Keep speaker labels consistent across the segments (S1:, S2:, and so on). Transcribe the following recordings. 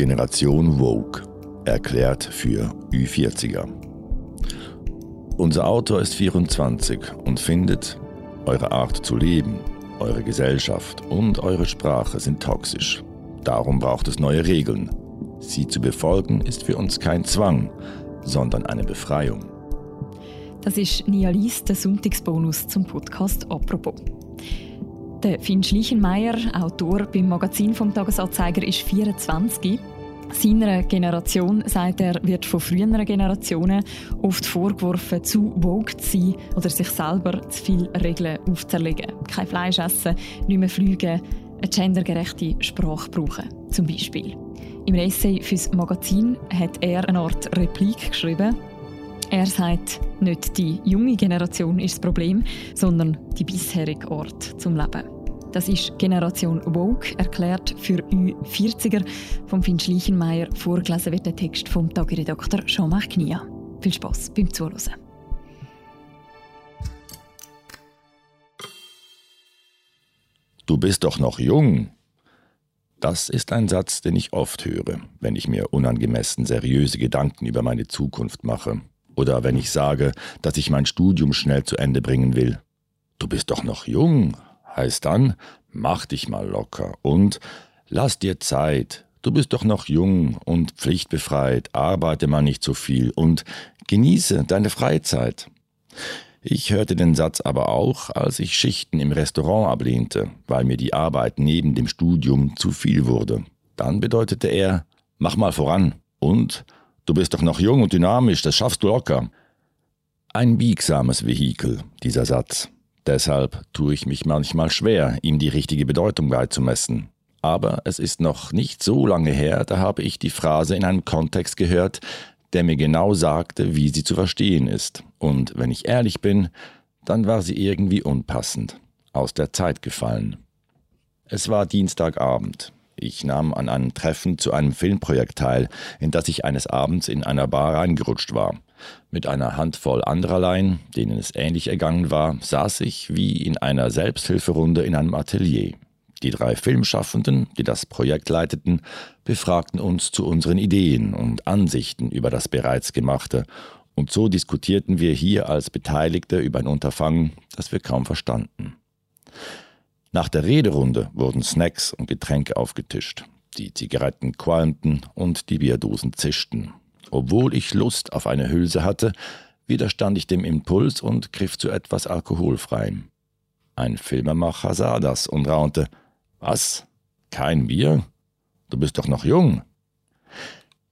S1: Generation Vogue, erklärt für Ü40er. Unser Autor ist 24 und findet, eure Art zu leben, eure Gesellschaft und eure Sprache sind toxisch. Darum braucht es neue Regeln. Sie zu befolgen ist für uns kein Zwang, sondern eine Befreiung.
S2: Das ist Nialis, der Sonntagsbonus zum Podcast «Apropos». Der Finn Schleichenmeier, Autor beim Magazin vom Tagesanzeiger, ist 24. Seiner Generation, sagt er, wird von früheren Generationen oft vorgeworfen, zu vogue zu sein oder sich selber zu viele Regeln aufzulegen. Kein Fleisch essen, nicht mehr fliegen, eine gendergerechte Sprache brauchen, zum Beispiel. Im Essay fürs Magazin hat er eine Art Replik geschrieben. Er sagt, nicht die junge Generation ist das Problem, sondern die bisherige Art zum Leben. Das ist Generation Vogue, erklärt für Ü40er vom Finn Schleichenmeier. Vorgelesen wird der Text vom Tagiredakteur Jean-Marc Knia. Viel Spaß beim Zuhören.
S1: Du bist doch noch jung. Das ist ein Satz, den ich oft höre, wenn ich mir unangemessen seriöse Gedanken über meine Zukunft mache. Oder wenn ich sage, dass ich mein Studium schnell zu Ende bringen will. Du bist doch noch jung, heißt dann, mach dich mal locker und lass dir Zeit. Du bist doch noch jung und pflichtbefreit, arbeite mal nicht so viel und genieße deine Freizeit. Ich hörte den Satz aber auch, als ich Schichten im Restaurant ablehnte, weil mir die Arbeit neben dem Studium zu viel wurde. Dann bedeutete er, mach mal voran und du bist doch noch jung und dynamisch, das schaffst du locker. Ein biegsames Vehikel, dieser Satz. Deshalb tue ich mich manchmal schwer, ihm die richtige Bedeutung beizumessen. Aber es ist noch nicht so lange her, da habe ich die Phrase in einem Kontext gehört, der mir genau sagte, wie sie zu verstehen ist. Und wenn ich ehrlich bin, dann war sie irgendwie unpassend, aus der Zeit gefallen. Es war Dienstagabend. Ich nahm an einem Treffen zu einem Filmprojekt teil, in das ich eines Abends in einer Bar reingerutscht war. Mit einer Handvoll andererlein, denen es ähnlich ergangen war, saß ich wie in einer Selbsthilferunde in einem Atelier. Die drei Filmschaffenden, die das Projekt leiteten, befragten uns zu unseren Ideen und Ansichten über das bereits Gemachte, und so diskutierten wir hier als Beteiligte über ein Unterfangen, das wir kaum verstanden. Nach der Rederunde wurden Snacks und Getränke aufgetischt. Die Zigaretten qualmten und die Bierdosen zischten. Obwohl ich Lust auf eine Hülse hatte, widerstand ich dem Impuls und griff zu etwas Alkoholfreiem. Ein Filmemacher sah das und raunte: Was? Kein Bier? Du bist doch noch jung.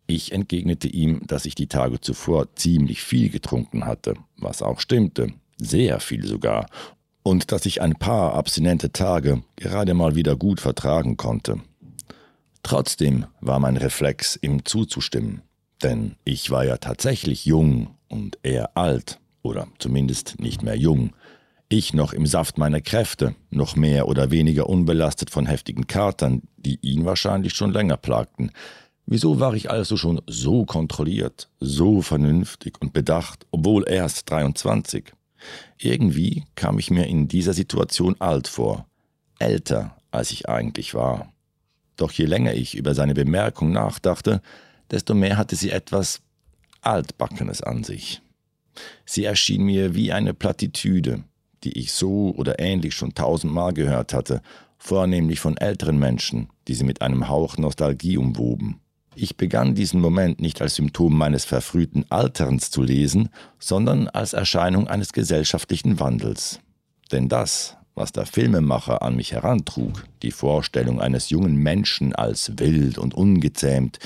S1: Ich entgegnete ihm, dass ich die Tage zuvor ziemlich viel getrunken hatte, was auch stimmte, sehr viel sogar, und dass ich ein paar abstinente Tage gerade mal wieder gut vertragen konnte. Trotzdem war mein Reflex, ihm zuzustimmen. Denn ich war ja tatsächlich jung und er alt, oder zumindest nicht mehr jung. Ich noch im Saft meiner Kräfte, noch mehr oder weniger unbelastet von heftigen Katern, die ihn wahrscheinlich schon länger plagten. Wieso war ich also schon so kontrolliert, so vernünftig und bedacht, obwohl erst 23? Irgendwie kam ich mir in dieser Situation alt vor, älter als ich eigentlich war. Doch je länger ich über seine Bemerkung nachdachte, desto mehr hatte sie etwas Altbackenes an sich. Sie erschien mir wie eine Plattitüde, die ich so oder ähnlich schon tausendmal gehört hatte, vornehmlich von älteren Menschen, die sie mit einem Hauch Nostalgie umwoben. Ich begann diesen Moment nicht als Symptom meines verfrühten Alterns zu lesen, sondern als Erscheinung eines gesellschaftlichen Wandels. Denn das, was der Filmemacher an mich herantrug, die Vorstellung eines jungen Menschen als wild und ungezähmt,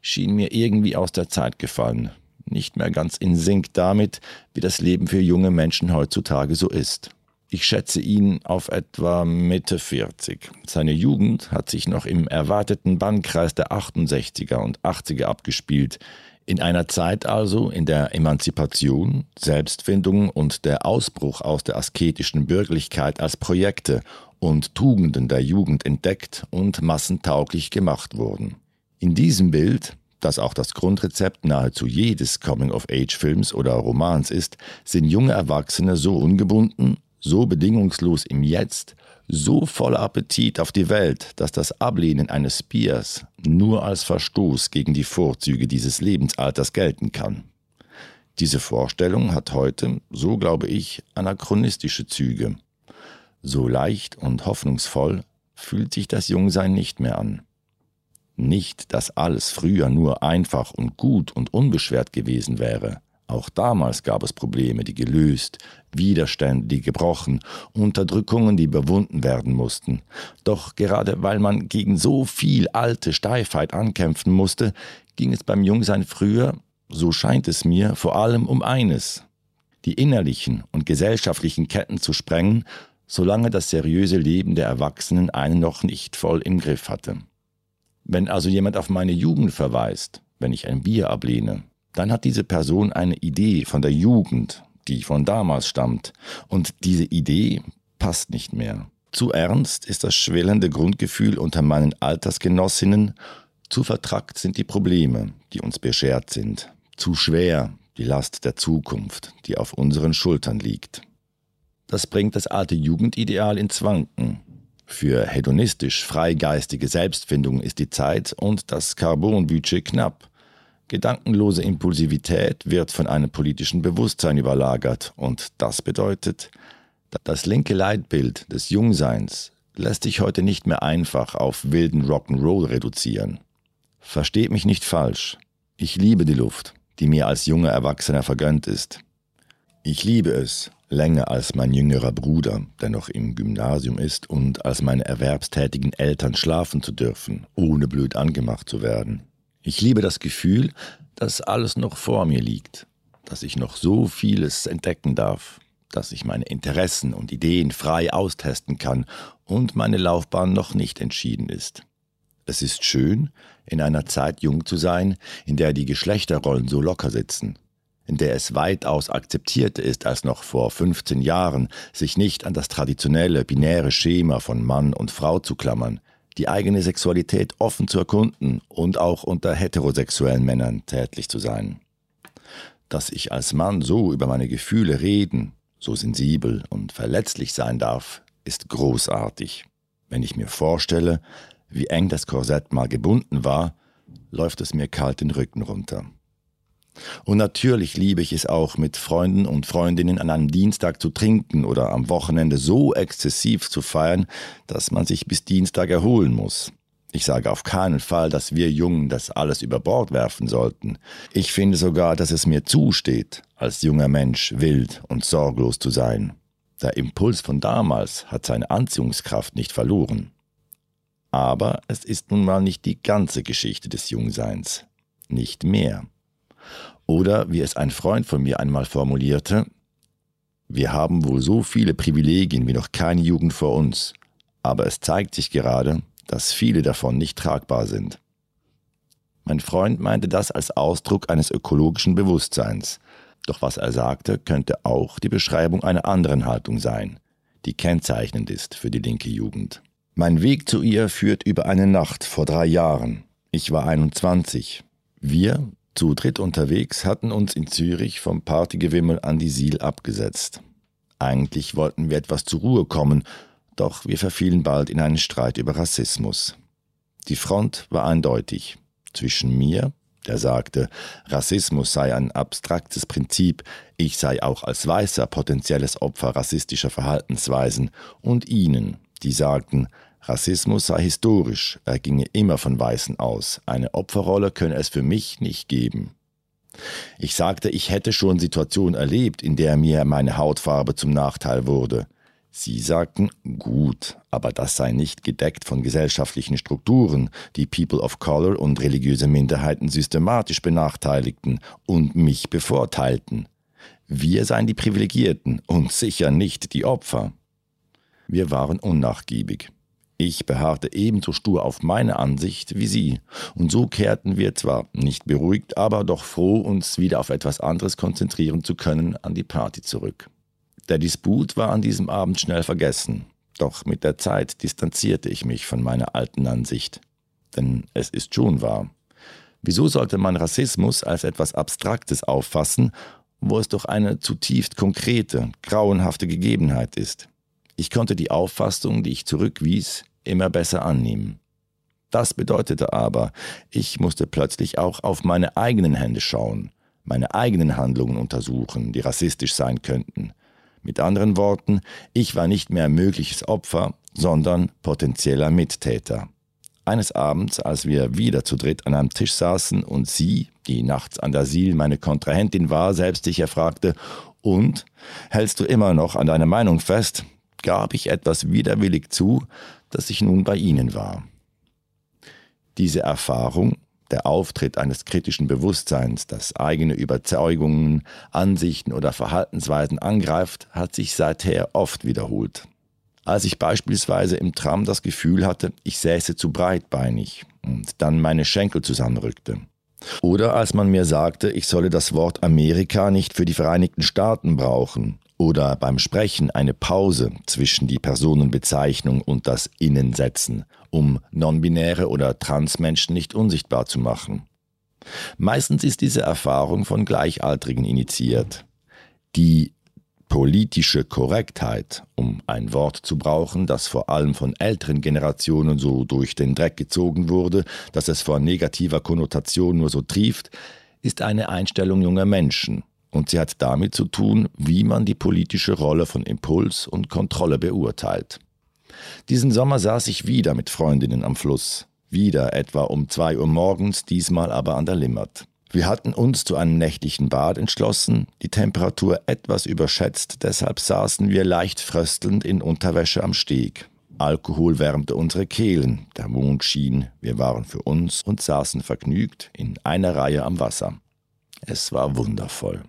S1: schien mir irgendwie aus der Zeit gefallen, nicht mehr ganz in Sync damit, wie das Leben für junge Menschen heutzutage so ist. Ich schätze ihn auf etwa Mitte 40. Seine Jugend hat sich noch im erwarteten Bannkreis der 68er und 80er abgespielt, in einer Zeit also, in der Emanzipation, Selbstfindung und der Ausbruch aus der asketischen Bürgerlichkeit als Projekte und Tugenden der Jugend entdeckt und massentauglich gemacht wurden. In diesem Bild, das auch das Grundrezept nahezu jedes Coming-of-Age-Films oder Romans ist, sind junge Erwachsene so ungebunden, so bedingungslos im Jetzt, so voller Appetit auf die Welt, dass das Ablehnen eines Biers nur als Verstoß gegen die Vorzüge dieses Lebensalters gelten kann. Diese Vorstellung hat heute, so glaube ich, anachronistische Züge. So leicht und hoffnungsvoll fühlt sich das Jungsein nicht mehr an. Nicht, dass alles früher nur einfach und gut und unbeschwert gewesen wäre. Auch damals gab es Probleme, die gelöst, Widerstände, die gebrochen, Unterdrückungen, die überwunden werden mussten. Doch gerade weil man gegen so viel alte Steifheit ankämpfen musste, ging es beim Jungsein früher, so scheint es mir, vor allem um eines, die innerlichen und gesellschaftlichen Ketten zu sprengen, solange das seriöse Leben der Erwachsenen einen noch nicht voll im Griff hatte. Wenn also jemand auf meine Jugend verweist, wenn ich ein Bier ablehne, dann hat diese Person eine Idee von der Jugend, die von damals stammt, und diese Idee passt nicht mehr. Zu ernst ist das schwellende Grundgefühl unter meinen Altersgenossinnen, zu vertrackt sind die Probleme, die uns beschert sind, zu schwer die Last der Zukunft, die auf unseren Schultern liegt. Das bringt das alte Jugendideal ins Wanken, für hedonistisch freigeistige Selbstfindung ist die Zeit und das Carbonbudget knapp. Gedankenlose Impulsivität wird von einem politischen Bewusstsein überlagert und das bedeutet, das linke Leitbild des Jungseins lässt sich heute nicht mehr einfach auf wilden Rock'n'Roll reduzieren. Versteht mich nicht falsch. Ich liebe die Luft, die mir als junger Erwachsener vergönnt ist. Ich liebe es, länger als mein jüngerer Bruder, der noch im Gymnasium ist, und als meine erwerbstätigen Eltern schlafen zu dürfen, ohne blöd angemacht zu werden. Ich liebe das Gefühl, dass alles noch vor mir liegt, dass ich noch so vieles entdecken darf, dass ich meine Interessen und Ideen frei austesten kann und meine Laufbahn noch nicht entschieden ist. Es ist schön, in einer Zeit jung zu sein, in der die Geschlechterrollen so locker sitzen, in der es weitaus akzeptierter ist als noch vor 15 Jahren, sich nicht an das traditionelle binäre Schema von Mann und Frau zu klammern, die eigene Sexualität offen zu erkunden und auch unter heterosexuellen Männern tätlich zu sein. Dass ich als Mann so über meine Gefühle reden, so sensibel und verletzlich sein darf, ist großartig. Wenn ich mir vorstelle, wie eng das Korsett mal gebunden war, läuft es mir kalt den Rücken runter. Und natürlich liebe ich es auch, mit Freunden und Freundinnen an einem Dienstag zu trinken oder am Wochenende so exzessiv zu feiern, dass man sich bis Dienstag erholen muss. Ich sage auf keinen Fall, dass wir Jungen das alles über Bord werfen sollten. Ich finde sogar, dass es mir zusteht, als junger Mensch wild und sorglos zu sein. Der Impuls von damals hat seine Anziehungskraft nicht verloren. Aber es ist nun mal nicht die ganze Geschichte des Jungseins. Nicht mehr. Oder wie es ein Freund von mir einmal formulierte, wir haben wohl so viele Privilegien wie noch keine Jugend vor uns, aber es zeigt sich gerade, dass viele davon nicht tragbar sind. Mein Freund meinte das als Ausdruck eines ökologischen Bewusstseins, doch was er sagte, könnte auch die Beschreibung einer anderen Haltung sein, die kennzeichnend ist für die linke Jugend. Mein Weg zu ihr führt über eine Nacht vor drei Jahren. Ich war 21. Wir, zu dritt unterwegs hatten uns in Zürich vom Partygewimmel an die Siel abgesetzt. Eigentlich wollten wir etwas zur Ruhe kommen, doch wir verfielen bald in einen Streit über Rassismus. Die Front war eindeutig. Zwischen mir, der sagte, Rassismus sei ein abstraktes Prinzip, ich sei auch als Weißer potenzielles Opfer rassistischer Verhaltensweisen, und ihnen, die sagten, Rassismus sei historisch, er ginge immer von Weißen aus, eine Opferrolle könne es für mich nicht geben. Ich sagte, ich hätte schon Situationen erlebt, in der mir meine Hautfarbe zum Nachteil wurde. Sie sagten, gut, aber das sei nicht gedeckt von gesellschaftlichen Strukturen, die People of Color und religiöse Minderheiten systematisch benachteiligten und mich bevorteilten. Wir seien die Privilegierten und sicher nicht die Opfer. Wir waren unnachgiebig. Ich beharrte ebenso stur auf meine Ansicht wie sie, und so kehrten wir zwar nicht beruhigt, aber doch froh, uns wieder auf etwas anderes konzentrieren zu können, an die Party zurück. Der Disput war an diesem Abend schnell vergessen, doch mit der Zeit distanzierte ich mich von meiner alten Ansicht. Denn es ist schon wahr. Wieso sollte man Rassismus als etwas Abstraktes auffassen, wo es doch eine zutiefst konkrete, grauenhafte Gegebenheit ist? Ich konnte die Auffassung, die ich zurückwies, immer besser annehmen. Das bedeutete aber, ich musste plötzlich auch auf meine eigenen Hände schauen, meine eigenen Handlungen untersuchen, die rassistisch sein könnten. Mit anderen Worten, ich war nicht mehr mögliches Opfer, sondern potenzieller Mittäter. Eines Abends, als wir wieder zu dritt an einem Tisch saßen und sie, die nachts an der Siel meine Kontrahentin war, selbstsicher fragte, und, hältst du immer noch an deiner Meinung fest, gab ich etwas widerwillig zu, dass ich nun bei ihnen war. Diese Erfahrung, der Auftritt eines kritischen Bewusstseins, das eigene Überzeugungen, Ansichten oder Verhaltensweisen angreift, hat sich seither oft wiederholt. Als ich beispielsweise im Tram das Gefühl hatte, ich säße zu breitbeinig und dann meine Schenkel zusammenrückte. Oder als man mir sagte, ich solle das Wort Amerika nicht für die Vereinigten Staaten brauchen. Oder beim Sprechen eine Pause zwischen die Personenbezeichnung und das Innen setzen, um nonbinäre oder Transmenschen nicht unsichtbar zu machen. Meistens ist diese Erfahrung von Gleichaltrigen initiiert. Die politische Korrektheit, um ein Wort zu brauchen, das vor allem von älteren Generationen so durch den Dreck gezogen wurde, dass es vor negativer Konnotation nur so trieft, ist eine Einstellung junger Menschen, und sie hat damit zu tun, wie man die politische Rolle von Impuls und Kontrolle beurteilt. Diesen Sommer saß ich wieder mit Freundinnen am Fluss, wieder etwa um zwei Uhr morgens, diesmal aber an der Limmert. Wir hatten uns zu einem nächtlichen Bad entschlossen, die Temperatur etwas überschätzt, deshalb saßen wir leicht fröstelnd in Unterwäsche am Steg. Alkohol wärmte unsere Kehlen, der Mond schien, wir waren für uns und saßen vergnügt in einer Reihe am Wasser. Es war wundervoll.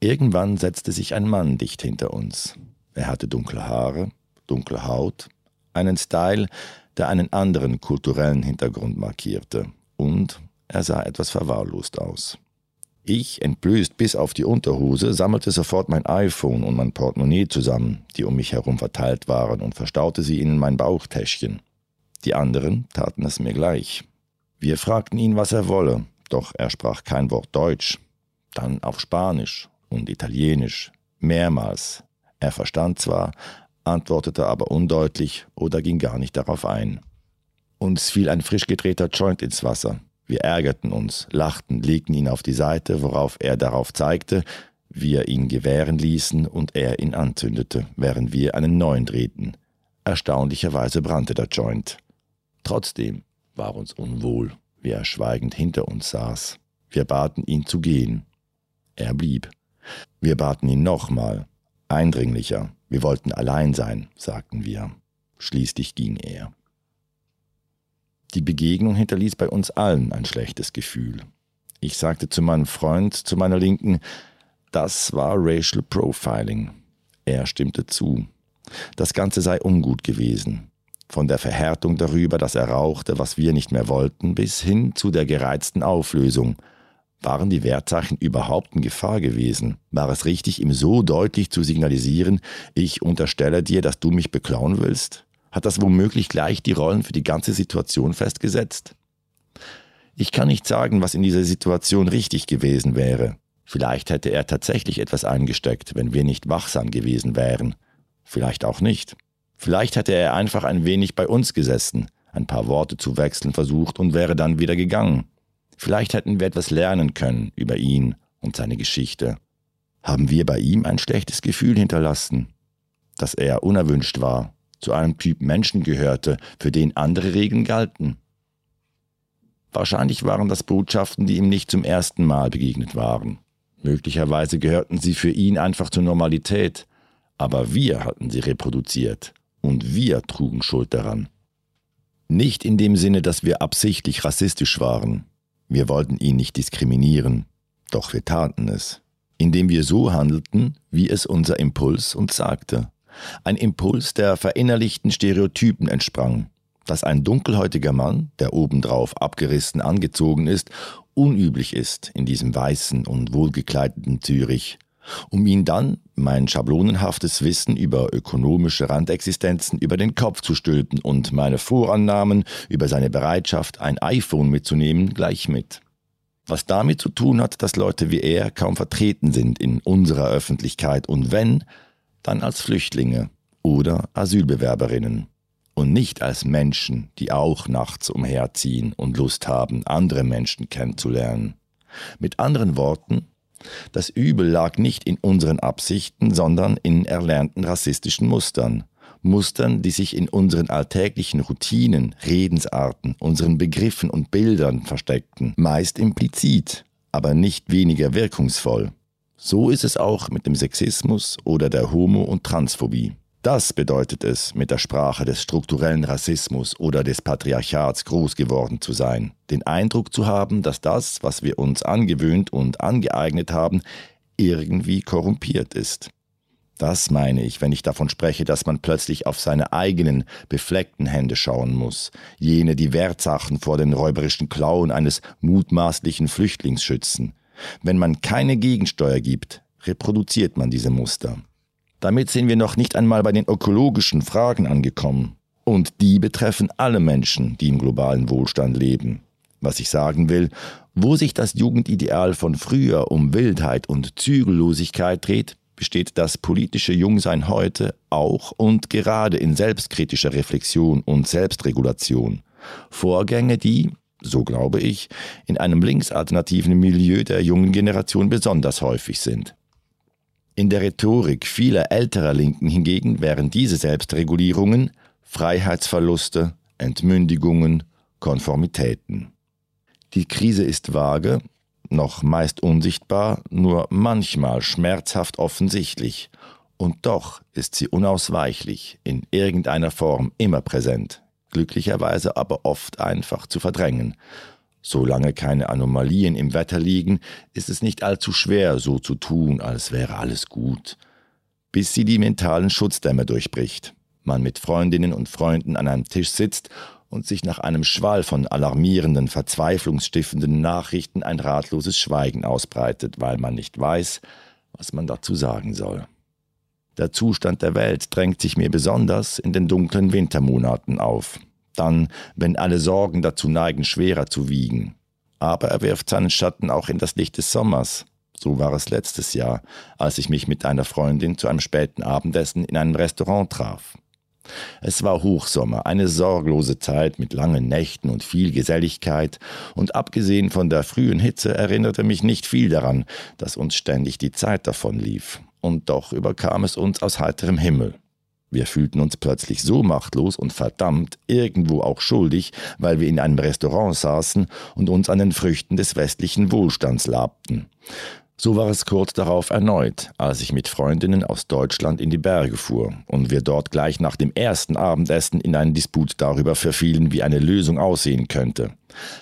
S1: Irgendwann setzte sich ein Mann dicht hinter uns. Er hatte dunkle Haare, dunkle Haut, einen Style, der einen anderen kulturellen Hintergrund markierte und er sah etwas verwahrlost aus. Ich, entblößt bis auf die Unterhose, sammelte sofort mein iPhone und mein Portemonnaie zusammen, die um mich herum verteilt waren, und verstaute sie in mein Bauchtäschchen. Die anderen taten es mir gleich. Wir fragten ihn, was er wolle, doch er sprach kein Wort Deutsch, dann auf Spanisch und Italienisch, mehrmals. Er verstand zwar, antwortete aber undeutlich oder ging gar nicht darauf ein. Uns fiel ein frisch gedrehter Joint ins Wasser. Wir ärgerten uns, lachten, legten ihn auf die Seite, worauf er darauf zeigte, wir ihn gewähren ließen und er ihn anzündete, während wir einen neuen drehten. Erstaunlicherweise brannte der Joint. Trotzdem war uns unwohl, wie er schweigend hinter uns saß. Wir baten ihn zu gehen. Er blieb. Wir baten ihn nochmal, eindringlicher. Wir wollten allein sein, sagten wir. Schließlich ging er. Die Begegnung hinterließ bei uns allen ein schlechtes Gefühl. Ich sagte zu meinem Freund, zu meiner Linken, das war Racial Profiling. Er stimmte zu. Das Ganze sei ungut gewesen. Von der Verhärtung darüber, dass er rauchte, was wir nicht mehr wollten, bis hin zu der gereizten Auflösung. Waren die Wertzeichen überhaupt in Gefahr gewesen? War es richtig, ihm so deutlich zu signalisieren, ich unterstelle dir, dass du mich beklauen willst? Hat das womöglich gleich die Rollen für die ganze Situation festgesetzt? Ich kann nicht sagen, was in dieser Situation richtig gewesen wäre. Vielleicht hätte er tatsächlich etwas eingesteckt, wenn wir nicht wachsam gewesen wären. Vielleicht auch nicht. Vielleicht hätte er einfach ein wenig bei uns gesessen, ein paar Worte zu wechseln versucht und wäre dann wieder gegangen. Vielleicht hätten wir etwas lernen können über ihn und seine Geschichte. Haben wir bei ihm ein schlechtes Gefühl hinterlassen, dass er unerwünscht war zu einem Typ Menschen gehörte, für den andere Regeln galten. Wahrscheinlich waren das Botschaften, die ihm nicht zum ersten Mal begegnet waren. Möglicherweise gehörten sie für ihn einfach zur Normalität, aber wir hatten sie reproduziert und wir trugen Schuld daran. Nicht in dem Sinne, dass wir absichtlich rassistisch waren. Wir wollten ihn nicht diskriminieren, doch wir taten es, indem wir so handelten, wie es unser Impuls uns sagte. Ein Impuls, der verinnerlichten Stereotypen entsprang, dass ein dunkelhäutiger Mann, der obendrauf abgerissen angezogen ist, unüblich ist in diesem weißen und wohlgekleideten Zürich, um ihn dann mein schablonenhaftes Wissen über ökonomische Randexistenzen über den Kopf zu stülpen und meine Vorannahmen über seine Bereitschaft, ein iPhone mitzunehmen, gleich mit. Was damit zu tun hat, dass Leute wie er kaum vertreten sind in unserer Öffentlichkeit und wenn, dann als Flüchtlinge oder Asylbewerberinnen und nicht als Menschen, die auch nachts umherziehen und Lust haben, andere Menschen kennenzulernen. Mit anderen Worten, das Übel lag nicht in unseren Absichten, sondern in erlernten rassistischen Mustern. Mustern, die sich in unseren alltäglichen Routinen, Redensarten, unseren Begriffen und Bildern versteckten, meist implizit, aber nicht weniger wirkungsvoll. So ist es auch mit dem Sexismus oder der Homo- und Transphobie. Das bedeutet es, mit der Sprache des strukturellen Rassismus oder des Patriarchats groß geworden zu sein, den Eindruck zu haben, dass das, was wir uns angewöhnt und angeeignet haben, irgendwie korrumpiert ist. Das meine ich, wenn ich davon spreche, dass man plötzlich auf seine eigenen befleckten Hände schauen muss, jene, die Wertsachen vor den räuberischen Klauen eines mutmaßlichen Flüchtlings schützen. Wenn man keine Gegensteuer gibt, reproduziert man diese Muster. Damit sind wir noch nicht einmal bei den ökologischen Fragen angekommen. Und die betreffen alle Menschen, die im globalen Wohlstand leben. Was ich sagen will, wo sich das Jugendideal von früher um Wildheit und Zügellosigkeit dreht, besteht das politische Jungsein heute auch und gerade in selbstkritischer Reflexion und Selbstregulation. Vorgänge, die, so glaube ich, in einem linksalternativen Milieu der jungen Generation besonders häufig sind. In der Rhetorik vieler älterer Linken hingegen wären diese Selbstregulierungen Freiheitsverluste, Entmündigungen, Konformitäten. Die Krise ist vage, noch meist unsichtbar, nur manchmal schmerzhaft offensichtlich, und doch ist sie unausweichlich, in irgendeiner Form immer präsent, glücklicherweise aber oft einfach zu verdrängen, Solange keine Anomalien im Wetter liegen, ist es nicht allzu schwer, so zu tun, als wäre alles gut. Bis sie die mentalen Schutzdämme durchbricht, man mit Freundinnen und Freunden an einem Tisch sitzt und sich nach einem Schwall von alarmierenden, verzweiflungsstiftenden Nachrichten ein ratloses Schweigen ausbreitet, weil man nicht weiß, was man dazu sagen soll. Der Zustand der Welt drängt sich mir besonders in den dunklen Wintermonaten auf dann, wenn alle Sorgen dazu neigen, schwerer zu wiegen. Aber er wirft seinen Schatten auch in das Licht des Sommers. So war es letztes Jahr, als ich mich mit einer Freundin zu einem späten Abendessen in einem Restaurant traf. Es war Hochsommer, eine sorglose Zeit mit langen Nächten und viel Geselligkeit, und abgesehen von der frühen Hitze erinnerte mich nicht viel daran, dass uns ständig die Zeit davon lief. Und doch überkam es uns aus heiterem Himmel. Wir fühlten uns plötzlich so machtlos und verdammt, irgendwo auch schuldig, weil wir in einem Restaurant saßen und uns an den Früchten des westlichen Wohlstands labten. So war es kurz darauf erneut, als ich mit Freundinnen aus Deutschland in die Berge fuhr und wir dort gleich nach dem ersten Abendessen in einen Disput darüber verfielen, wie eine Lösung aussehen könnte.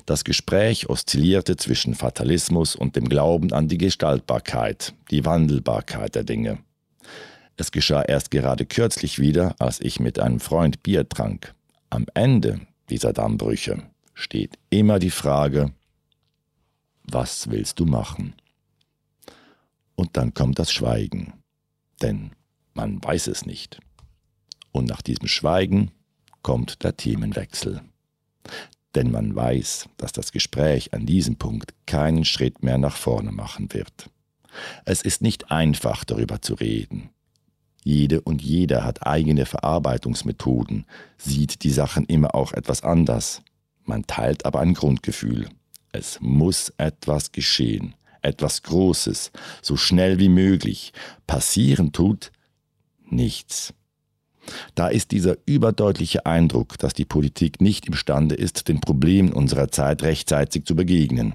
S1: Das Gespräch oszillierte zwischen Fatalismus und dem Glauben an die Gestaltbarkeit, die Wandelbarkeit der Dinge. Es geschah erst gerade kürzlich wieder, als ich mit einem Freund Bier trank. Am Ende dieser Dammbrüche steht immer die Frage, was willst du machen? Und dann kommt das Schweigen, denn man weiß es nicht. Und nach diesem Schweigen kommt der Themenwechsel. Denn man weiß, dass das Gespräch an diesem Punkt keinen Schritt mehr nach vorne machen wird. Es ist nicht einfach darüber zu reden. Jede und jeder hat eigene Verarbeitungsmethoden, sieht die Sachen immer auch etwas anders. Man teilt aber ein Grundgefühl. Es muss etwas geschehen, etwas Großes, so schnell wie möglich. Passieren tut nichts. Da ist dieser überdeutliche Eindruck, dass die Politik nicht imstande ist, den Problemen unserer Zeit rechtzeitig zu begegnen.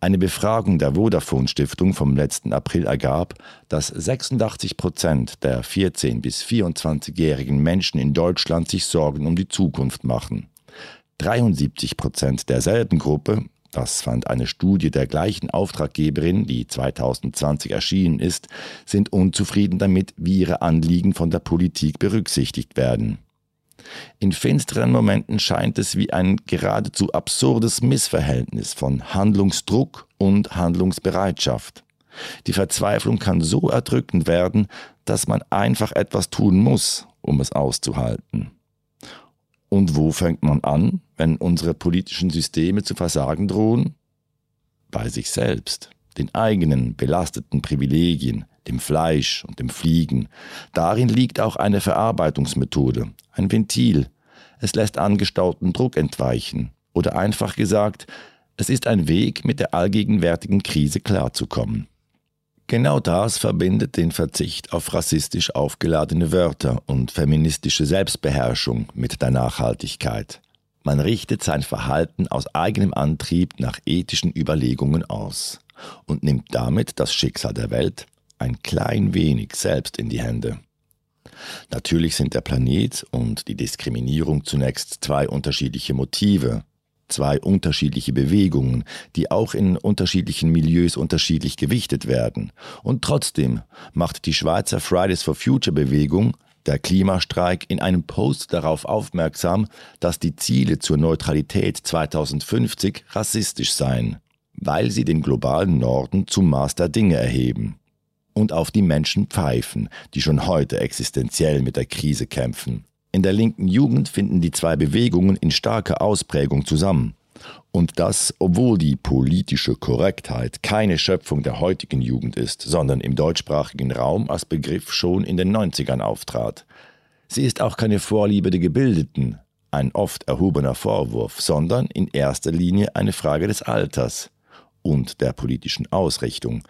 S1: Eine Befragung der Vodafone Stiftung vom letzten April ergab, dass 86 Prozent der 14- bis 24-jährigen Menschen in Deutschland sich Sorgen um die Zukunft machen. 73 Prozent derselben Gruppe, das fand eine Studie der gleichen Auftraggeberin, die 2020 erschienen ist, sind unzufrieden damit, wie ihre Anliegen von der Politik berücksichtigt werden. In finsteren Momenten scheint es wie ein geradezu absurdes Missverhältnis von Handlungsdruck und Handlungsbereitschaft. Die Verzweiflung kann so erdrückend werden, dass man einfach etwas tun muss, um es auszuhalten. Und wo fängt man an, wenn unsere politischen Systeme zu versagen drohen? Bei sich selbst, den eigenen belasteten Privilegien, dem Fleisch und dem Fliegen. Darin liegt auch eine Verarbeitungsmethode, ein Ventil. Es lässt angestauten Druck entweichen. Oder einfach gesagt, es ist ein Weg, mit der allgegenwärtigen Krise klarzukommen. Genau das verbindet den Verzicht auf rassistisch aufgeladene Wörter und feministische Selbstbeherrschung mit der Nachhaltigkeit. Man richtet sein Verhalten aus eigenem Antrieb nach ethischen Überlegungen aus und nimmt damit das Schicksal der Welt ein klein wenig selbst in die Hände. Natürlich sind der Planet und die Diskriminierung zunächst zwei unterschiedliche Motive, zwei unterschiedliche Bewegungen, die auch in unterschiedlichen Milieus unterschiedlich gewichtet werden. Und trotzdem macht die Schweizer Fridays for Future Bewegung der Klimastreik in einem Post darauf aufmerksam, dass die Ziele zur Neutralität 2050 rassistisch seien, weil sie den globalen Norden zum Maß der Dinge erheben und auf die Menschen pfeifen, die schon heute existenziell mit der Krise kämpfen. In der linken Jugend finden die zwei Bewegungen in starker Ausprägung zusammen. Und das, obwohl die politische Korrektheit keine Schöpfung der heutigen Jugend ist, sondern im deutschsprachigen Raum als Begriff schon in den 90ern auftrat. Sie ist auch keine Vorliebe der Gebildeten, ein oft erhobener Vorwurf, sondern in erster Linie eine Frage des Alters und der politischen Ausrichtung,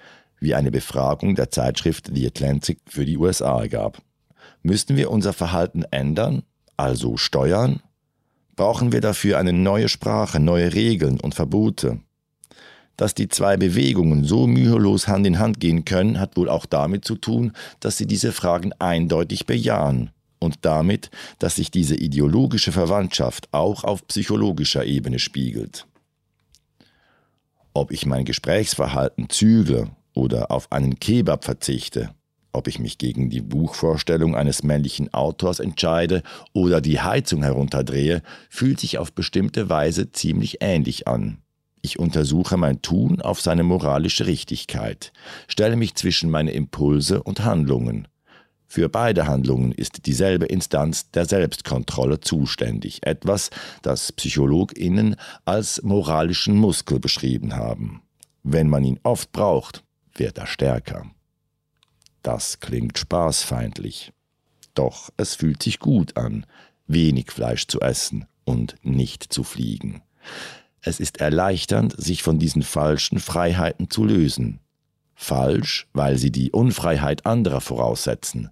S1: wie eine Befragung der Zeitschrift The Atlantic für die USA ergab. Müssten wir unser Verhalten ändern, also steuern? Brauchen wir dafür eine neue Sprache, neue Regeln und Verbote? Dass die zwei Bewegungen so mühelos Hand in Hand gehen können, hat wohl auch damit zu tun, dass sie diese Fragen eindeutig bejahen und damit, dass sich diese ideologische Verwandtschaft auch auf psychologischer Ebene spiegelt. Ob ich mein Gesprächsverhalten zügle oder auf einen Kebab verzichte, ob ich mich gegen die Buchvorstellung eines männlichen Autors entscheide oder die Heizung herunterdrehe, fühlt sich auf bestimmte Weise ziemlich ähnlich an. Ich untersuche mein Tun auf seine moralische Richtigkeit, stelle mich zwischen meine Impulse und Handlungen. Für beide Handlungen ist dieselbe Instanz der Selbstkontrolle zuständig, etwas, das Psychologinnen als moralischen Muskel beschrieben haben. Wenn man ihn oft braucht, wird er stärker. Das klingt spaßfeindlich. Doch es fühlt sich gut an, wenig Fleisch zu essen und nicht zu fliegen. Es ist erleichternd, sich von diesen falschen Freiheiten zu lösen. Falsch, weil sie die Unfreiheit anderer voraussetzen.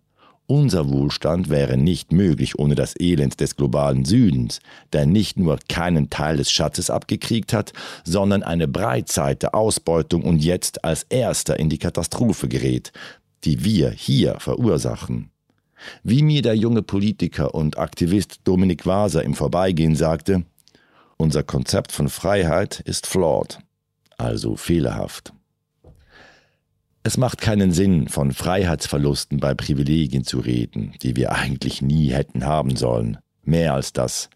S1: Unser Wohlstand wäre nicht möglich ohne das Elend des globalen Südens, der nicht nur keinen Teil des Schatzes abgekriegt hat, sondern eine Breitseite Ausbeutung und jetzt als erster in die Katastrophe gerät, die wir hier verursachen. Wie mir der junge Politiker und Aktivist Dominik Waser im Vorbeigehen sagte, unser Konzept von Freiheit ist flawed, also fehlerhaft. Es macht keinen Sinn, von Freiheitsverlusten bei Privilegien zu reden, die wir eigentlich nie hätten haben sollen. Mehr als das.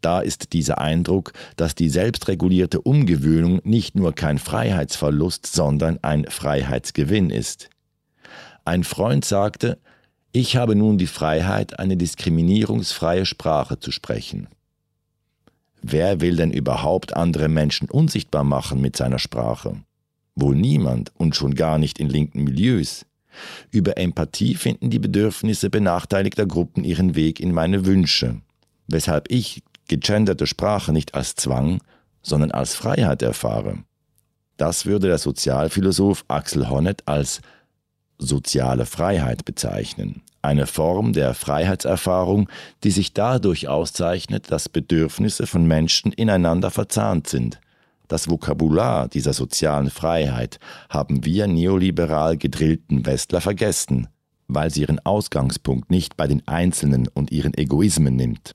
S1: Da ist dieser Eindruck, dass die selbstregulierte Umgewöhnung nicht nur kein Freiheitsverlust, sondern ein Freiheitsgewinn ist. Ein Freund sagte, ich habe nun die Freiheit, eine diskriminierungsfreie Sprache zu sprechen. Wer will denn überhaupt andere Menschen unsichtbar machen mit seiner Sprache? Wohl niemand und schon gar nicht in linken Milieus. Über Empathie finden die Bedürfnisse benachteiligter Gruppen ihren Weg in meine Wünsche, weshalb ich gegenderte Sprache nicht als Zwang, sondern als Freiheit erfahre. Das würde der Sozialphilosoph Axel Honneth als soziale Freiheit bezeichnen. Eine Form der Freiheitserfahrung, die sich dadurch auszeichnet, dass Bedürfnisse von Menschen ineinander verzahnt sind. Das Vokabular dieser sozialen Freiheit haben wir neoliberal gedrillten Westler vergessen, weil sie ihren Ausgangspunkt nicht bei den Einzelnen und ihren Egoismen nimmt.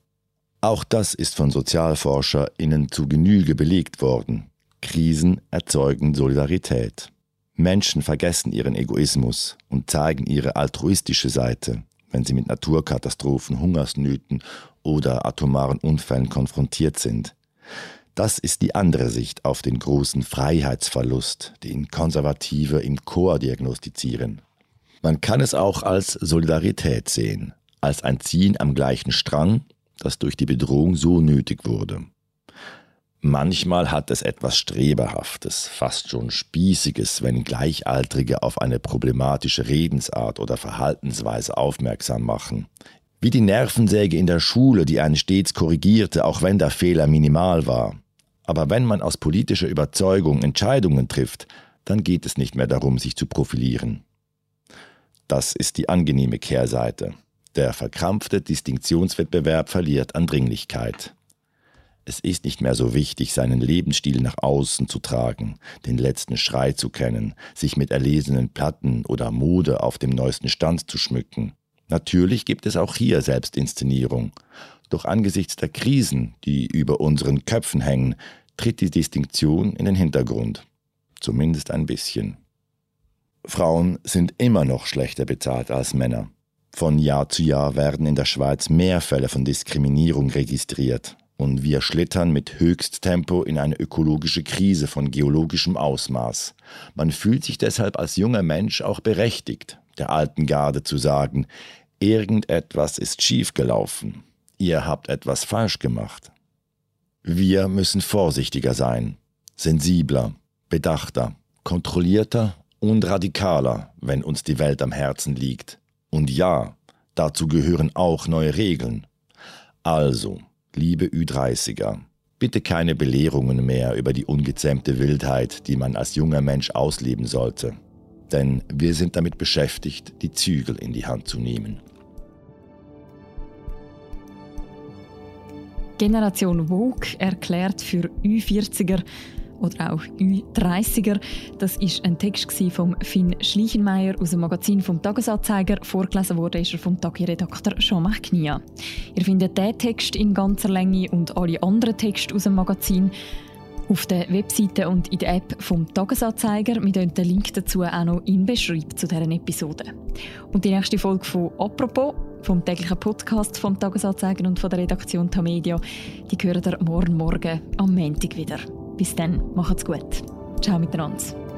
S1: Auch das ist von SozialforscherInnen zu Genüge belegt worden. Krisen erzeugen Solidarität. Menschen vergessen ihren Egoismus und zeigen ihre altruistische Seite, wenn sie mit Naturkatastrophen, Hungersnöten oder atomaren Unfällen konfrontiert sind. Das ist die andere Sicht auf den großen Freiheitsverlust, den Konservative im Chor diagnostizieren. Man kann es auch als Solidarität sehen, als ein Ziehen am gleichen Strang, das durch die Bedrohung so nötig wurde. Manchmal hat es etwas Streberhaftes, fast schon Spießiges, wenn Gleichaltrige auf eine problematische Redensart oder Verhaltensweise aufmerksam machen. Wie die Nervensäge in der Schule, die einen stets korrigierte, auch wenn der Fehler minimal war. Aber wenn man aus politischer Überzeugung Entscheidungen trifft, dann geht es nicht mehr darum, sich zu profilieren. Das ist die angenehme Kehrseite. Der verkrampfte Distinktionswettbewerb verliert an Dringlichkeit. Es ist nicht mehr so wichtig, seinen Lebensstil nach außen zu tragen, den letzten Schrei zu kennen, sich mit erlesenen Platten oder Mode auf dem neuesten Stand zu schmücken. Natürlich gibt es auch hier Selbstinszenierung. Doch angesichts der Krisen, die über unseren Köpfen hängen, tritt die Distinktion in den Hintergrund. Zumindest ein bisschen. Frauen sind immer noch schlechter bezahlt als Männer. Von Jahr zu Jahr werden in der Schweiz mehr Fälle von Diskriminierung registriert und wir schlittern mit Höchsttempo in eine ökologische Krise von geologischem Ausmaß. Man fühlt sich deshalb als junger Mensch auch berechtigt, der alten Garde zu sagen, irgendetwas ist schiefgelaufen, ihr habt etwas falsch gemacht. Wir müssen vorsichtiger sein, sensibler, bedachter, kontrollierter und radikaler, wenn uns die Welt am Herzen liegt. Und ja, dazu gehören auch neue Regeln. Also, Liebe Ü30er, bitte keine Belehrungen mehr über die ungezähmte Wildheit, die man als junger Mensch ausleben sollte. Denn wir sind damit beschäftigt, die Zügel in die Hand zu nehmen.
S2: Generation Vogue erklärt für Ü40er, oder auch Ü30er. Das ist ein Text von Finn Schleichenmeier aus dem Magazin vom Tagesanzeiger. Vorgelesen wurde ist er vom Tagi-Redakteur Jean-Marc Knia. Ihr findet diesen Text in ganzer Länge und alle anderen Texte aus dem Magazin auf der Webseite und in der App vom Tagesanzeiger. Wir den Link dazu auch noch in Beschreibung zu dieser Episode. Und die nächste Folge von «Apropos» vom täglichen Podcast vom Tagesanzeiger und von der Redaktion Tamedia, die hören ihr morgen Morgen am Montag wieder. Bis dann, macht's gut. Ciao miteinander.